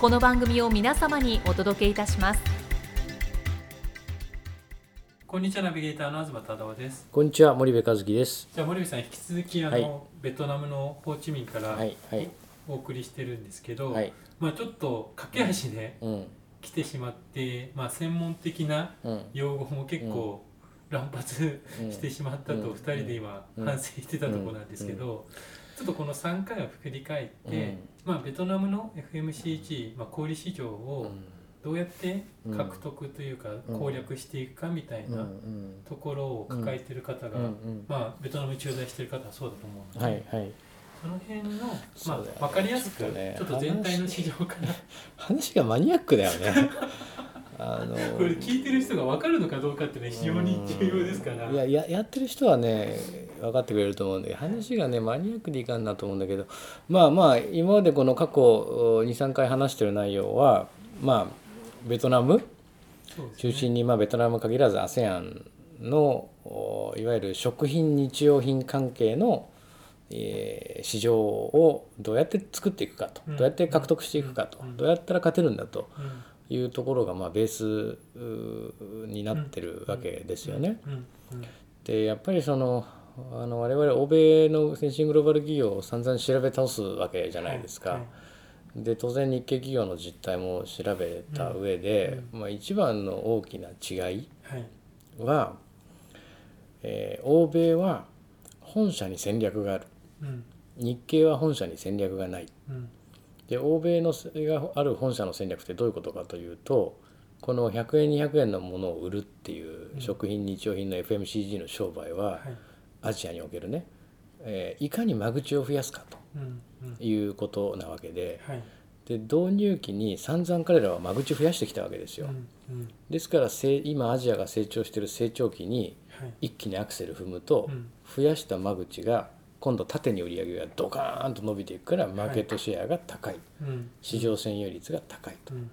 この番組を皆様にお届けいたします。こんにちはナビゲーターの東忠夫です。こんにちは森部和樹です。じゃあ森部さん引き続きあの、はい。ベトナムのホーチミンからはいはい。お送りしてるんですけど、はい。まあちょっと駆け足でうん。来てしまって、まあ専門的なうん。用語も結構乱発うん。してしまったとうん。2人で今うん。反省してたところなんですけど、ちょっとこの3回を振り返って、うん。まあベトナムの FMCG、まあ、小売市場うをん。どうやって獲得というかうん。攻略していくかみたいなんところを抱えてる方が、まあ、ベトナムに駐在してる方はそうだと思うので、はいはい。その辺の、まあ、分かりやすくちょ,、っと全体の市場から。話がマニアックだよね。あのこれ聞いてる人が分かるのかどうかってね非常に重要ですから。いやややってる人はね分かってくれると思うんで話がねマニアックでいかんなと思うんだけどまあまあ今までこの過去23回話してる内容はまあベトナム？中心に、まあ、ベトナム限らず ASEAN のおいわゆる食品日用品関係の、えー市場をどうやって作っていくかと、うん。どうやって獲得していくかと、うん。どうやったら勝てるんだと。うんいうところが、まあ、ベースになってるわけですよね。でやっぱりそのあの我々欧米の先進グローバル企業を散々調べ倒すわけじゃないですか。はいで当然日系企業の実態も調べた上で、まあ、一番の大きな違いはえー欧米は本社に戦略がある。うん。日系は本社に戦略がない。うんで欧米のがある本社の戦略ってどういうことかというとこの100円200円のものを売るっていううん。食品日用品の FMCG の商売ははい。アジアにおけるね、えーいかに間口を増やすかということなわけではい。で導入期に散々彼らは間口増やしてきたわけですよ。ですから今アジアが成長している成長期にはい。一気にアクセル踏むとうん。増やした間口が今度縦に売り上げがドカーンと伸びていくからマーケットシェアが高い、うん。市場占有率が高いと。うん。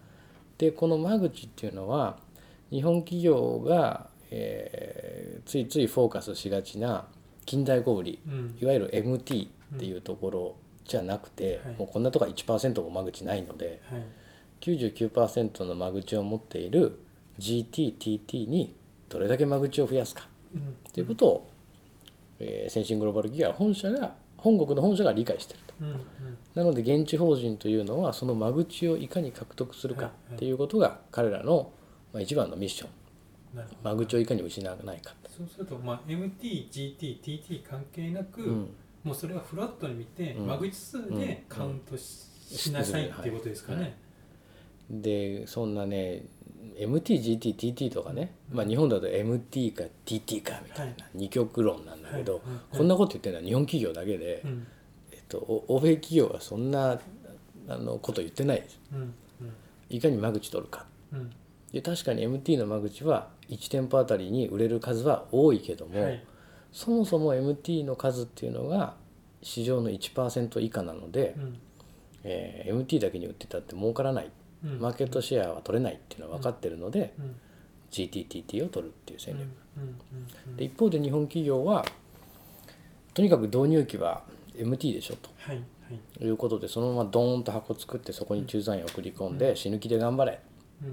でこの間口っていうのは日本企業が、えーついついフォーカスしがちな近代小売りうん。いわゆる MT っていうところじゃなくて、はい。もうこんなとこは1%も間口ないのではい。99%の間口を持っている GTTT にどれだけ間口を増やすかうんということを、えー先進グローバル企業は本社が本国の本社が理解していると。うんうん。なので現地法人というのはその間口をいかに獲得するかっていうことが彼らのまあ一番のミッション。間口をいかに失わないか、そうすると、まあ、MT、GT、TT 関係なく、うん、もうそれはフラットに見て、うん。間口数でカウントし,、しなさいっていうことですかね。はいでそんなね MTGTTT とかね、まあ、日本だと MT か TT かみたいな二極論なんだけど、こんなこと言ってるのは日本企業だけで、うん。えっと、お欧米企業はそんなあのこと言ってないです。うん。いかに間口取るか。うん。で確かに MT の間口は1店舗あたりに売れる数は多いけども、はい。そもそも MT の数っていうのが市場の1%以下なので、うん。えー MT だけに売ってたって儲からない。うんマーケットシェアは取れないっていうのは分かってるので、うん。GTTT を取るっていう戦略、で一方で日本企業はとにかく導入期は MT でしょと。はい。はい。いうことでそのままドーンと箱作ってそこに駐在員を送り込んで死ぬ気で頑張れ。う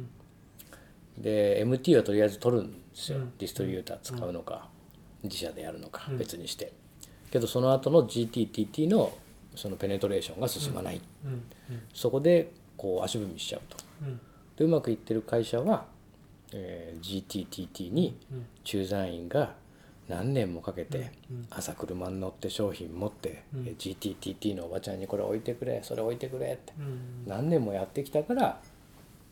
ん。で MT はとりあえず取るんですよ、うん。ディストリビューター使うのか、自社でやるのかうん。別にして、けどその後の GTTT のそのペネトレーションが進まない、そこでこう足踏みしちゃうと。うん。でうまくいってる会社は、えー GTTT にうん。駐在員が何年もかけてうん。朝車に乗って商品持って、うん。えー GTTT のおばちゃんにこれ置いてくれそれ置いてくれってうん。何年もやってきたから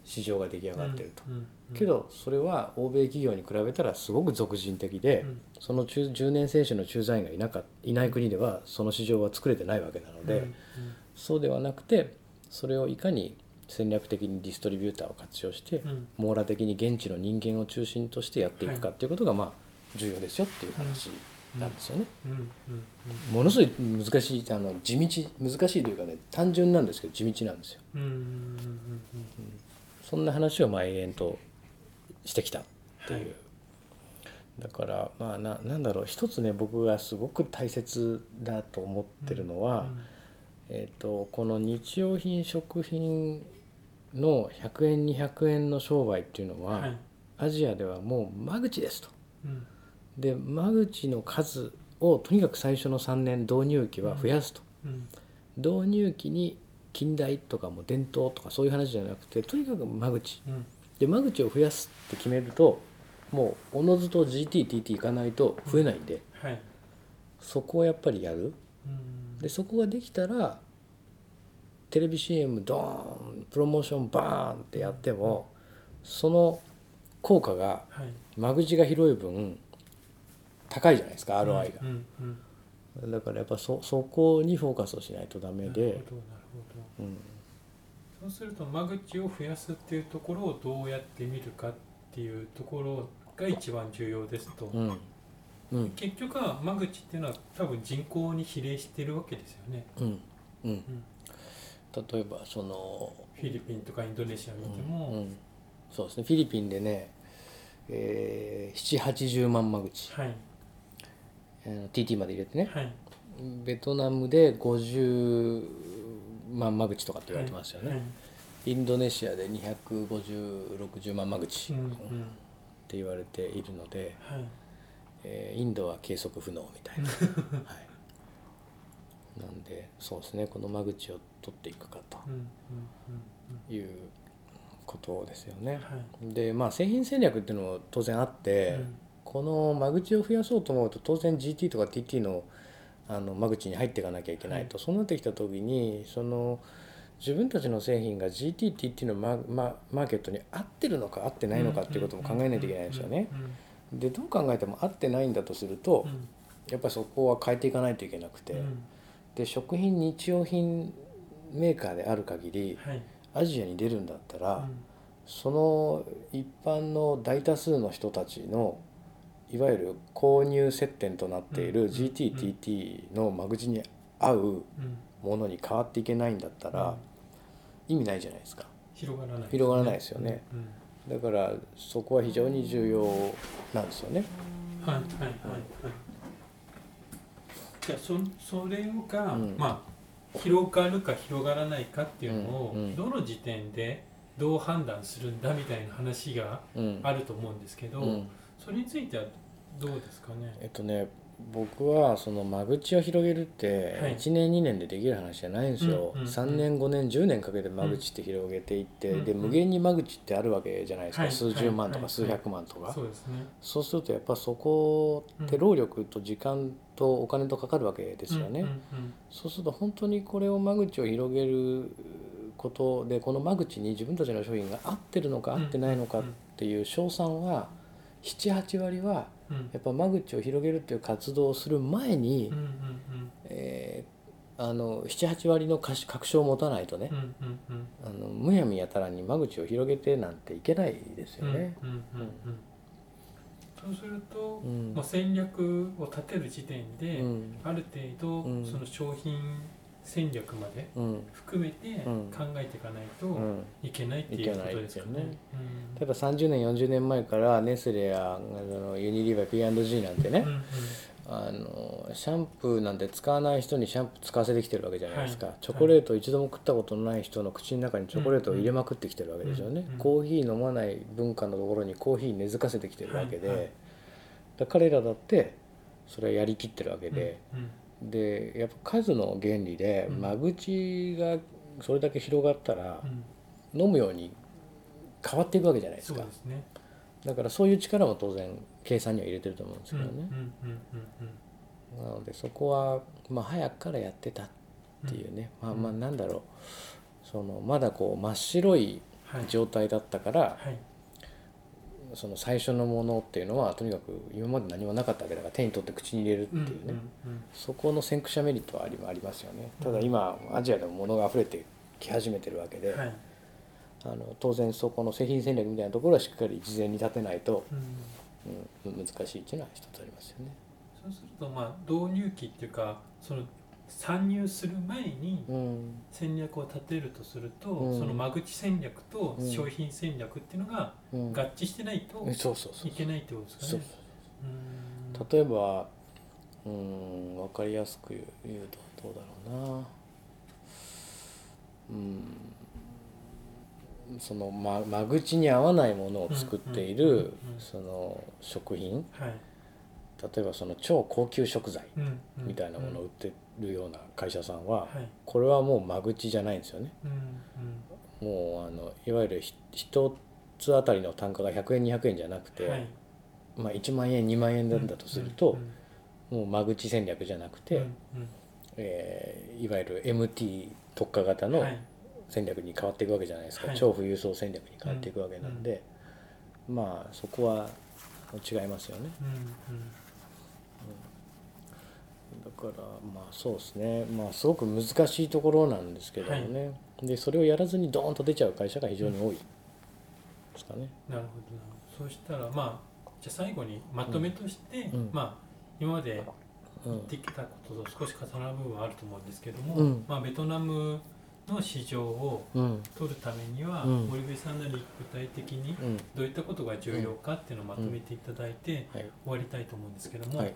市場が出来上がってると。けどそれは欧米企業に比べたらすごく俗人的で、うん。その中10年選手の駐在員がいなかいない国ではその市場は作れてないわけなので、うん。そうではなくてそれをいかに戦略的にディストリビューターを活用して、うん。網羅的に現地の人間を中心としてやっていくかっていうことがまあ重要ですよっていう話なんですよね。うん。うん。ものすごい難しいあの地道難しいというかね単純なんですけど地道なんですよ。うん。うん。うん。うん。うんそんな話をまあ永遠としてきたっていう、はいだからまあななんだろう。一つね僕がすごく大切だと思ってるのは、えー、とこの日用品食品の100円200円の商売っていうのは、うんはい。アジアではもう間口ですと。うん。で間口の数をとにかく最初の3年導入期は増やすと。うん。導入期に近代とかも伝統とかそういう話じゃなくてとにかく間口。うん。で間口を増やすって決めるともうおのずと GTTT いかないと増えないんで、はい。そこをやっぱりやる。うんでそこができたらテレビ CM ドーンプロモーションバーンってやってもその効果がはい。間口が広い分高いじゃないですか ROI が、うんうんだからやっぱそそこにフォーカスをしないとダメで。うん。そうすると間口を増やすっていうところをどうやって見るかっていうところが一番重要ですと、うんうん。結局は間口っていうのは多分人口に比例してるわけですよね。うん。うん。例えばそのフィリピンとかインドネシア見ても、うん、そうですね。フィリピンでね、えー、780万間口、はい。えー TT まで入れてね。はい。ベトナムで50万間口とかって言われてますよね、はい。インドネシアで25060万間口っうんうん。て言われているので、はいえーインドは計測不能みたいな、はい、なんでそうですね。この間口を取っていくかということですよね。はい。でまあ製品戦略っていうのも当然あって、うん。この間口を増やそうと思うと当然 GT とか TT のあの間口に入っていかなきゃいけないと、そうなってきた時にその自分たちの製品が GT、TT のマママーケットに合ってるのか合ってないのかっていうことも考えないといけないんですよね。うんでどう考えても合ってないんだとするとうん。やっぱりそこは変えていかないといけなくて、うん。で食品日用品メーカーである限りはい。アジアに出るんだったら、うん。その一般の大多数の人たちのいわゆる購入接点となっているうん。GTTT の間口に合ううん。ものに変わっていけないんだったら意味ないじゃないですか。広がらない広がらないですよね。うんだからそこは非常に重要なんですよね。はいはいはい。はい。じゃあそそれが、うん。まあ広がるか広がらないかっていうのを、うんうん。どの時点でどう判断するんだみたいな話がうん。あると思うんですけど、うん。それについてはどうですかね？えっとね僕はその間口を広げるってはい。1年2年でできる話じゃないんですよ、うんうんうん3年5年10年かけて間口って広げていって、で無限に間口ってあるわけじゃないですか、はい数十万とはいか数百万とか、そうでするとやっぱそこって労力と時間とお金とかかるわけですよね、そうすると本当にこれを間口を広げることでこの間口に自分たちの商品が合ってるのかうん合ってないのかっていう賞賛は78割はやっぱ間口を広げるっていう活動をする前に、えーあの78割の確確証を持たないとねあのむやみやたらに間口を広げてなんていけないですよね。そうすると、うん。まあ、戦略を立てる時点で、うん。ある程度、うん。その商品戦略までうん。含めてうん。考えていかないとうん。いけないっていうことですよね。例えば30年40年前からネスレやあのユニリーバー P&G なんてね、うんうん。あのシャンプーなんて使わない人にシャンプー使わせてきてるわけじゃないですか、はい。チョコレートを一度も食ったことのない人の口の中にチョコレートを入れまくってきてるわけですよね、うんうんコーヒー飲まない文化のところにコーヒー根付かせてきてるわけで、はいはい。ら彼らだってそれはやりきってるわけで、うんでやっぱ数の原理でうん。間口がそれだけ広がったらうん。飲むように変わっていくわけじゃないですか。だからそういう力も当然計算には入れてると思うんですうんけどね、なのでそこは、まあ、早くからやってたっていうね、まあまあなんだろう。そのまだこう真っ白いはい。状態だったから、はいその最初のものっていうのはとにかく今まで何もなかったわけだから手に取って口に入れるっていうね、そこの先駆者メリットはありありますよね。ただ今アジアでも物が溢れてき始めてるわけで、あの当然そこの製品戦略みたいなところはしっかり事前に立てないと、うん。うん、難しいっていうのは一つありますよね。そうするとまあ導入期っていうかその参入する前にうん。戦略を立てるとすると、うん。その間口戦略とうん。商品戦略っていうのがうん、合致してないとそうそうそういけないってことですかね。うん。例えばうん分かりやすく言うとどうだろうな。うん。その間間口に合わないものを作っているその食品。はい。例えばその超高級食材みたいなものを売ってるような会社さんははい。これはもう間口じゃないんですよね。うんもうあのいわゆるひ一つあたりの単価が100円200円じゃなくて、うんはい。まあ、1万円2万円なんだとするとうん、もう間口戦略じゃなくて、うんうん。えーいわゆる MT 特化型のはい。戦略に変わっていくわけじゃないですか、はい。超富裕層戦略に変わっていくわけなんで、まあそこは違いますよね。うんうん。だからまあそうですね。まあすごく難しいところなんですけどもね、でそれをやらずにドーンと出ちゃう会社が非常に多い。ですかね。なるほどなるほど。そうしたらまあじゃあ最後にまとめとして、うん。まあ今までうん。言ってきたことと少し重なる部分はあると思うんですけども、うん。まあ、ベトナムの市場をうん。取るためには、うん。森部さんなり具体的にうん。どういったことが重要かっていうのをまとめていただいてはい、終わりたいと思うんですけども、はい。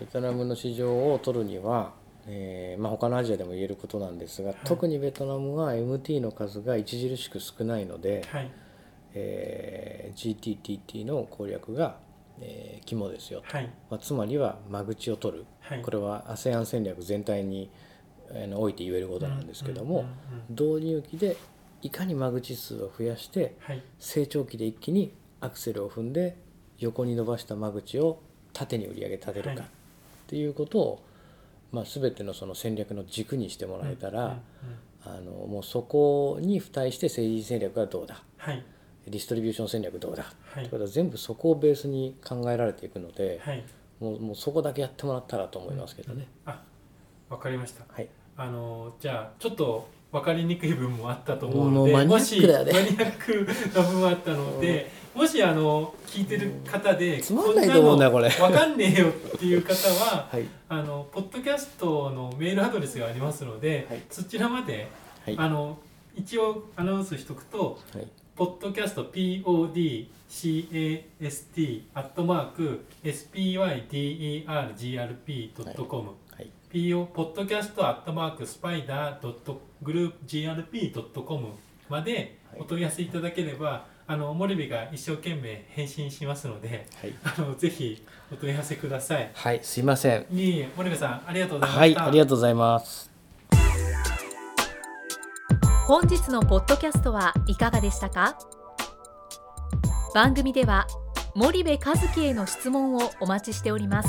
ベトナムの市場を取るには、えーまあ、他のアジアでも言えることなんですが、特にベトナムは MT の数が著しく少ないので、はい。えー GTTT の攻略が、えー肝ですよと、はい。まあ、つまりは間口を取る。はい。これは ASEAN 戦略全体にあのおいて言えることなんですけども、導入期でいかに間口数を増やしてはい。成長期で一気にアクセルを踏んで横に伸ばした間口を縦に売り上げ立てるはい。かっていうことを、まあ、全てのその戦略の軸にしてもらえたら、あのもうそこに付帯して政治戦略がどうだはい。ディストリビューション戦略どうだはい。ってことは全部そこをベースに考えられていくので、はい。もうもうそこだけやってもらったらと思いますけどね。あわかりました。はい、あのじゃあちょっと分かりにくい部分もあったと思うのでもしマニアックな部分もあったのでもしあの聞いてる方でつまんないと思うんだよこれ。分かんねえよっていう方は はい。あのポッドキャストのメールアドレスがありますので、はい。そちらまで、はい。あの一応アナウンスしとくとはい。ポッドキャスト PODCAST アットマーク SPYDERGRP.com はい PO ポッドキャストアットマークスパイダー .groupgrp.com までお問い合わせいただければ、あの森部が一生懸命返信しますのではい、あのぜひお問い合わせください。はい、すいません。いえいえ森部さんありがとうございまはい。ありがとうございます。本日のポッドキャストはいかがでしたか？番組では森部一樹への質問をお待ちしております